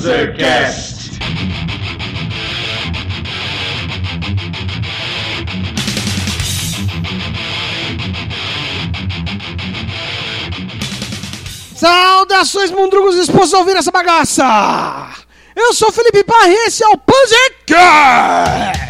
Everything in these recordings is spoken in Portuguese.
Panzercast. Saudações, mundrugos dispostos a ouvir essa bagaça! Eu sou Felipe Parra e esse é o Panzercast!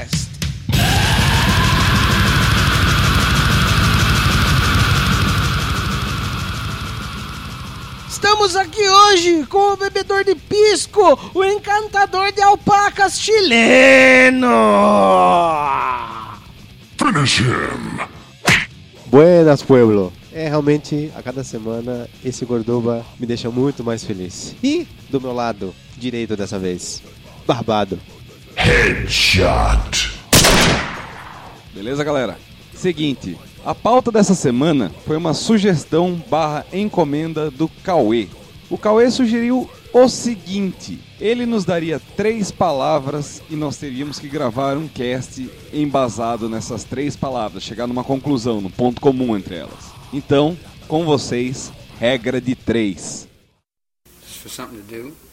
Estamos aqui hoje com o bebedor de pisco, o encantador de alpacas chileno! Finish him. Buenas, pueblo! É, realmente, a cada semana, esse Gordoba me deixa muito mais feliz. E, do meu lado, direito dessa vez, Barbado. Headshot. Beleza, galera? Seguinte, a pauta dessa semana foi uma sugestão barra encomenda do Cauê. O Cauê sugeriu o seguinte: ele nos daria três palavras e nós teríamos que gravar um cast embasado nessas três palavras, chegar numa conclusão, num ponto comum entre elas. Então, com vocês, regra de três. for something to do.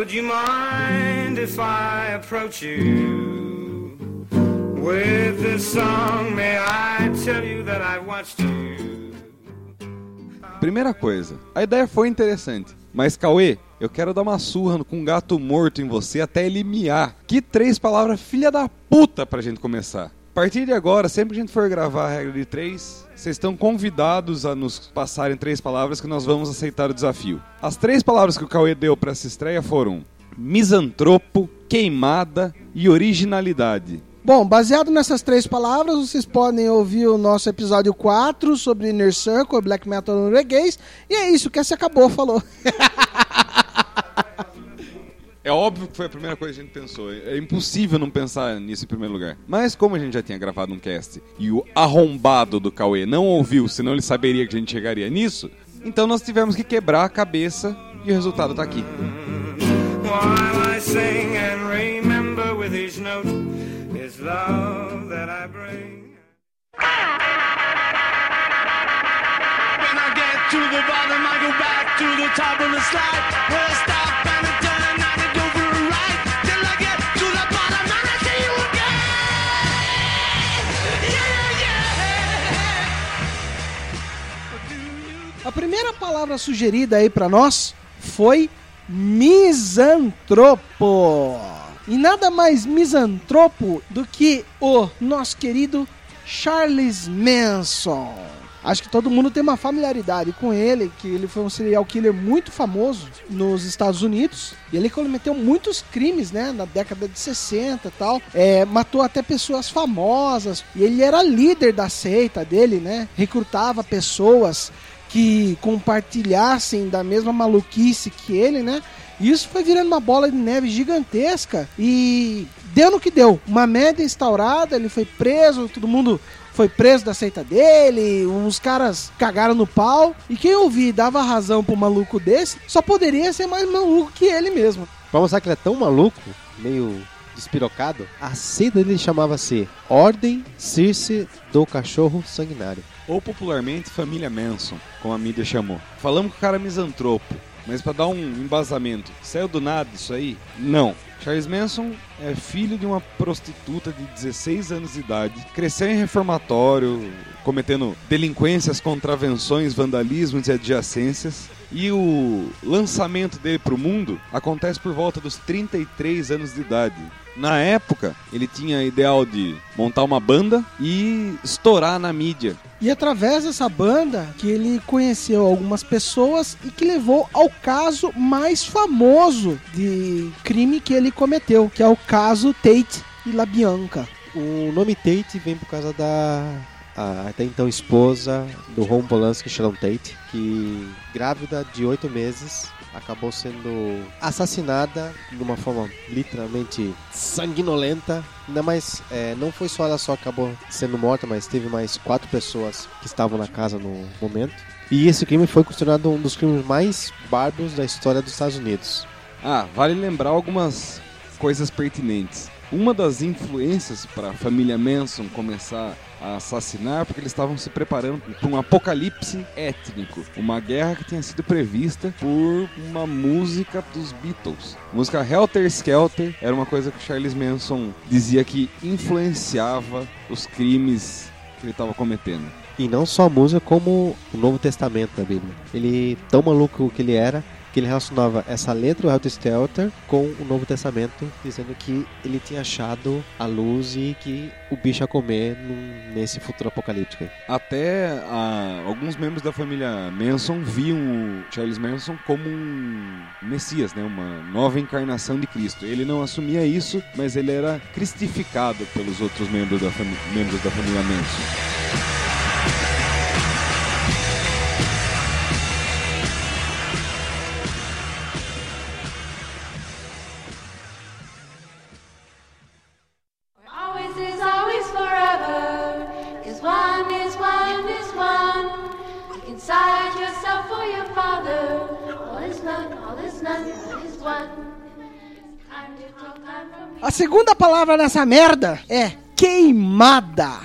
Would you mind if I approach you with this song? May I tell you that I watched you? Primeira coisa, a ideia foi interessante, mas Cauê, eu quero dar uma surra com um gato morto em você até ele miar. Que três palavras filha da puta pra gente começar. A partir de agora, sempre que a gente for gravar a regra de três, vocês estão convidados a nos passarem três palavras que nós vamos aceitar o desafio. As três palavras que o Cauê deu pra essa estreia foram misantropo, queimada e originalidade. Bom, baseado nessas três palavras, vocês podem ouvir o nosso episódio 4 sobre Inner Circle, Black Metal norueguês. E é isso que essa acabou, falou. É óbvio que foi a primeira coisa que a gente pensou. É impossível não pensar nisso em primeiro lugar. Mas como a gente já tinha gravado um cast e o arrombado do Cauê não ouviu, senão ele saberia que a gente chegaria nisso, então nós tivemos que quebrar a cabeça e o resultado tá aqui. While I sing and remember with each note is love that I bring. When I get to the bottom, I go back to the top of the slide. A primeira palavra sugerida aí pra nós foi misantropo. E nada mais misantropo do que o nosso querido Charles Manson. Acho que todo mundo tem uma familiaridade com ele, que ele foi um serial killer muito famoso nos Estados Unidos. E ele cometeu muitos crimes, né, na década de 60 e tal. É, matou até pessoas famosas. E ele era líder da seita dele, né? Recrutava pessoas que compartilhassem da mesma maluquice que ele, né? Isso foi virando uma bola de neve gigantesca e deu no que deu. Uma média instaurada, ele foi preso, todo mundo foi preso da seita dele, os caras cagaram no pau. E quem ouvir e dava razão pro maluco desse, só poderia ser mais maluco que ele mesmo. Pra mostrar que ele é tão maluco, meio despirocado, a seita dele chamava-se Ordem Circe do Cachorro Sanguinário. Ou popularmente Família Manson, como a mídia chamou. Falamos que o cara é misantropo, mas pra dar um embasamento, saiu do nada isso aí? Não. Charles Manson é filho de uma prostituta de 16 anos de idade, cresceu em reformatório, cometendo delinquências, contravenções, vandalismos e adjacências. E o lançamento dele pro mundo acontece por volta dos 33 anos de idade. Na época, ele tinha ideal de montar uma banda e estourar na mídia. E através dessa banda que ele conheceu algumas pessoas e que levou ao caso mais famoso de crime que ele cometeu, que é o caso Tate e La Bianca. O nome Tate vem por causa da a até então esposa do Ron Polanski, Sharon Tate, que grávida de oito meses acabou sendo assassinada de uma forma literalmente sanguinolenta. Ainda mais, é, não foi só ela só que acabou sendo morta, mas teve mais quatro pessoas que estavam na casa no momento. E esse crime foi considerado um dos crimes mais bárbaros da história dos Estados Unidos. Ah, vale lembrar algumas coisas pertinentes. Uma das influências para a família Manson começar a assassinar porque eles estavam se preparando para um apocalipse étnico, uma guerra que tinha sido prevista por uma música dos Beatles. A música Helter Skelter era uma coisa que Charles Manson dizia que influenciava os crimes que ele estava cometendo. E não só a música, como o Novo Testamento da Bíblia. Ele, tão maluco que ele era, que ele relacionava essa letra, o Helter Skelter, com o Novo Testamento, dizendo que ele tinha achado a luz e que o bicho ia comer nesse futuro apocalíptico. Até ah, alguns membros da família Manson viam o Charles Manson como um Messias, né? uma nova encarnação de Cristo. Ele não assumia isso, mas ele era cristificado pelos outros membros da, membros da família Manson. A segunda palavra nessa merda é queimada.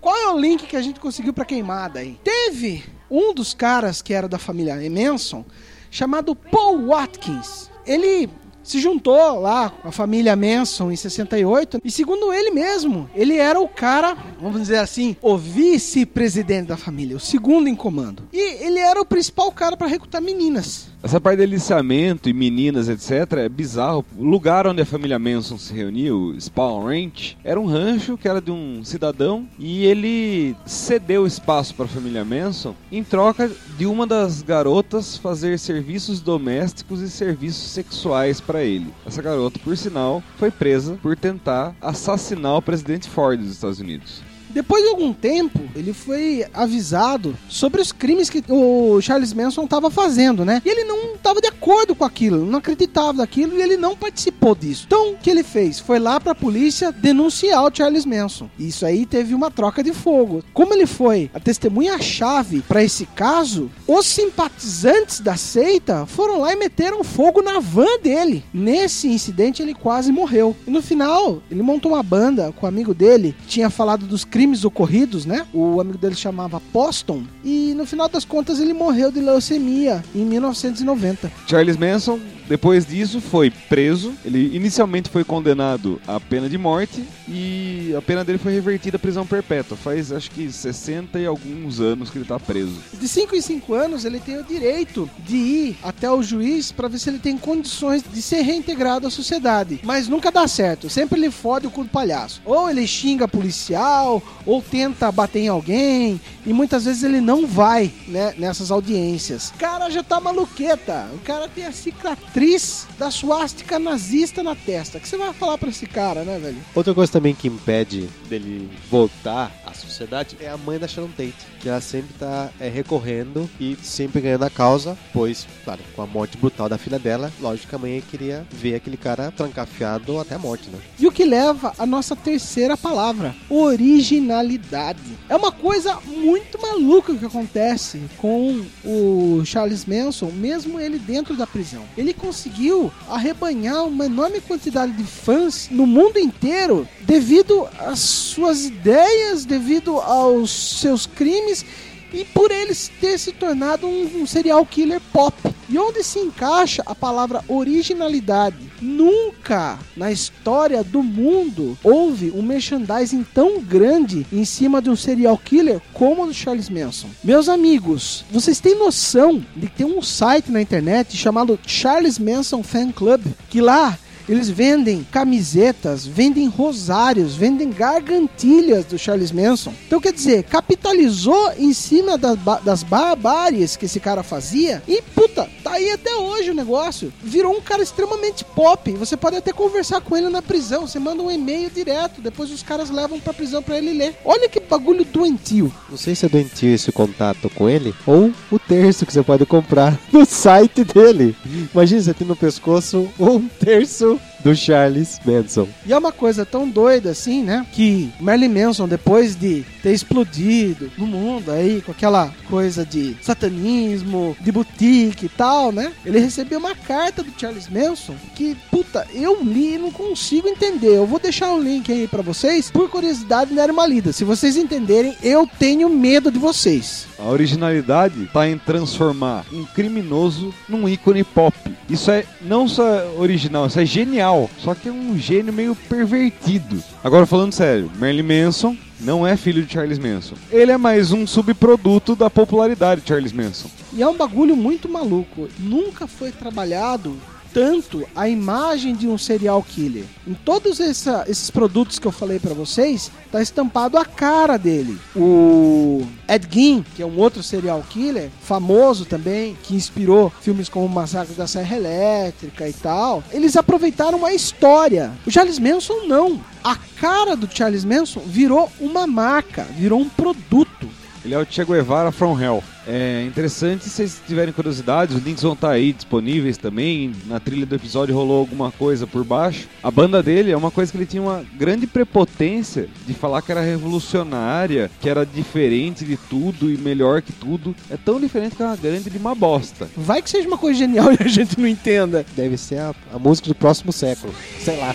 Qual é o link que a gente conseguiu pra queimada aí? Teve um dos caras que era da família Manson, chamado Paul Watkins. Ele se juntou lá com a família Manson em 68 e segundo ele mesmo, ele era o cara, vamos dizer assim, o vice-presidente da família, o segundo em comando. E ele era o principal cara para recrutar meninas. Essa parte de aliciamento e meninas, etc., é bizarro. O lugar onde a família Manson se reuniu, Spawn Ranch, era um rancho que era de um cidadão e ele cedeu espaço para a família Manson em troca de uma das garotas fazer serviços domésticos e serviços sexuais para ele. Essa garota, por sinal, foi presa por tentar assassinar o presidente Ford dos Estados Unidos. Depois de algum tempo, ele foi avisado sobre os crimes que o Charles Manson estava fazendo, né? E ele não estava de acordo com aquilo, não acreditava daquilo e ele não participou disso. Então, o que ele fez? Foi lá pra polícia denunciar o Charles Manson. Isso aí teve uma troca de fogo. Como ele foi a testemunha-chave para esse caso, os simpatizantes da seita foram lá e meteram fogo na van dele. Nesse incidente, ele quase morreu. E no final, ele montou uma banda com o amigo dele, que tinha falado dos crimes ocorridos, né? O amigo dele chamava Poston. E no final das contas, ele morreu de leucemia em 1990. Charles Manson, depois disso, foi preso. Ele inicialmente foi condenado à pena de morte e a pena dele foi revertida à prisão perpétua. Faz acho que 60 e alguns anos que ele tá preso. De 5 em 5 anos, ele tem o direito de ir até o juiz para ver se ele tem condições de ser reintegrado à sociedade. Mas nunca dá certo. Sempre ele fode o cu do palhaço. Ou ele xinga policial, ou tenta bater em alguém. E muitas vezes ele não vai né, nessas audiências. O cara já tá maluqueta. O cara tem a cicatriz da suástica nazista na testa. O que você vai falar pra esse cara, né, velho? Outra coisa também que impede dele voltar à sociedade é a mãe da Sharon Tate, que ela sempre tá é, recorrendo e sempre ganhando a causa, pois, claro, com a morte brutal da filha dela, lógico que a mãe queria ver aquele cara trancafiado até a morte, né? E o que leva à nossa terceira palavra, originalidade. É uma coisa muito maluca que acontece com o Charles Manson, mesmo ele dentro da prisão. Ele conseguiu arrebanhar uma enorme quantidade de fãs no mundo inteiro devido às suas ideias, devido aos seus crimes e por eles ter se tornado um, um serial killer pop. E onde se encaixa a palavra originalidade? Nunca na história do mundo houve um merchandising tão grande em cima de um serial killer como o do Charles Manson. Meus amigos, vocês têm noção de que tem um site na internet chamado Charles Manson Fan Club que lá eles vendem camisetas, vendem rosários, vendem gargantilhas do Charles Manson. Então, quer dizer, capitalizou em cima das, das barbáries que esse cara fazia e, puta, tá aí até hoje o negócio. Virou um cara extremamente pop. Você pode até conversar com ele na prisão. Você manda um e-mail direto, depois os caras levam pra prisão pra ele ler. Olha que bagulho doentio. Não sei se é doentio esse contato com ele ou o terço que você pode comprar no site dele. Imagina você ter no pescoço um terço do Charles Manson. E é uma coisa tão doida assim, né? Que Marilyn Manson, depois de ter explodido no mundo aí, com aquela coisa de satanismo, de boutique e tal, né? Ele recebeu uma carta do Charles Manson que, puta, eu li e não consigo entender. Eu vou deixar um link aí pra vocês. Por curiosidade, não era uma lida. Se vocês entenderem, eu tenho medo de vocês. A originalidade está em transformar um criminoso num ícone pop. Isso é não só original, isso é genial. Só que é um gênio meio pervertido. Agora falando sério, Marilyn Manson não é filho de Charles Manson. Ele é mais um subproduto da popularidade de Charles Manson. E é um bagulho muito maluco. Nunca foi trabalhado tanto a imagem de um serial killer. Em todos essa- esses produtos que eu falei pra vocês, tá estampado a cara dele. O Ed Gein, que é um outro serial killer, famoso também, que inspirou filmes como Massacre da Serra Elétrica e tal, eles aproveitaram a história. O Charles Manson não. A cara do Charles Manson virou uma marca, virou um produto. Ele é o Che Guevara from Hell. É interessante, se vocês tiverem curiosidade, os links vão estar aí disponíveis também. Na trilha do episódio rolou alguma coisa por baixo. A banda dele é uma coisa que ele tinha uma grande prepotência de falar que era revolucionária, que era diferente de tudo e melhor que tudo. É tão diferente que é uma grande de uma bosta. Vai que seja uma coisa genial e a gente não entenda. Deve ser a, a música do próximo século. Sei lá.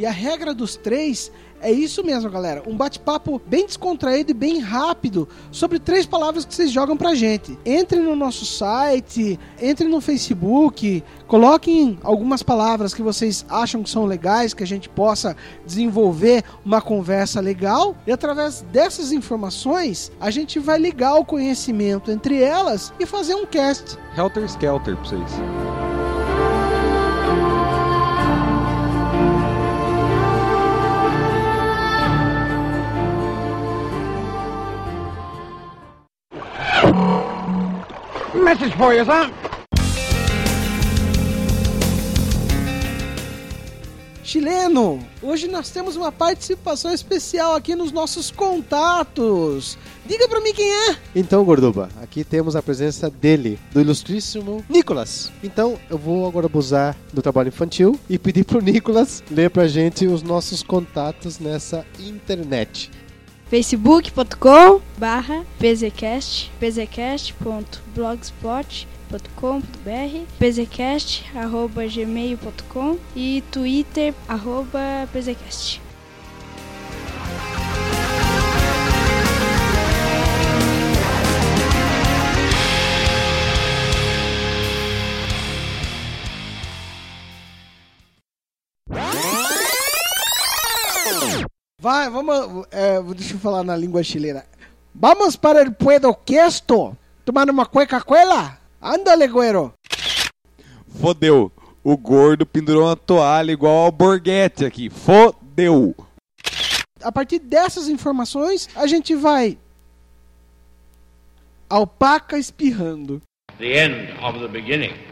E a regra dos três é isso mesmo, galera. Um bate-papo bem descontraído e bem rápido sobre três palavras que vocês jogam pra gente. Entre no nosso site, entre no Facebook, coloquem algumas palavras que vocês acham que são legais, que a gente possa desenvolver uma conversa legal. E através dessas informações, a gente vai ligar o conhecimento entre elas e fazer um cast. Helter Skelter pra vocês. Message for you, son. Chileno, hoje nós temos uma participação especial aqui nos nossos contatos. Diga pra mim quem é. Então, Gorduba, aqui temos a presença dele, do ilustríssimo Nicolas. Então, eu vou agora abusar do trabalho infantil e pedir pro Nicolas ler pra gente os nossos contatos nessa internet. facebook.com barra pzcast pzcast.blogspot.com.br pzcast arroba gmail.com e twitter arroba pzcast Vai, vamos. É, deixa eu falar na língua chilena. Vamos para el puedo questo. Tomar uma cueca coela? Ándale, güero. Fodeu. O gordo pendurou uma toalha igual ao Borghetti aqui. Fodeu. A partir dessas informações, a gente vai. Alpaca espirrando. the end of the beginning.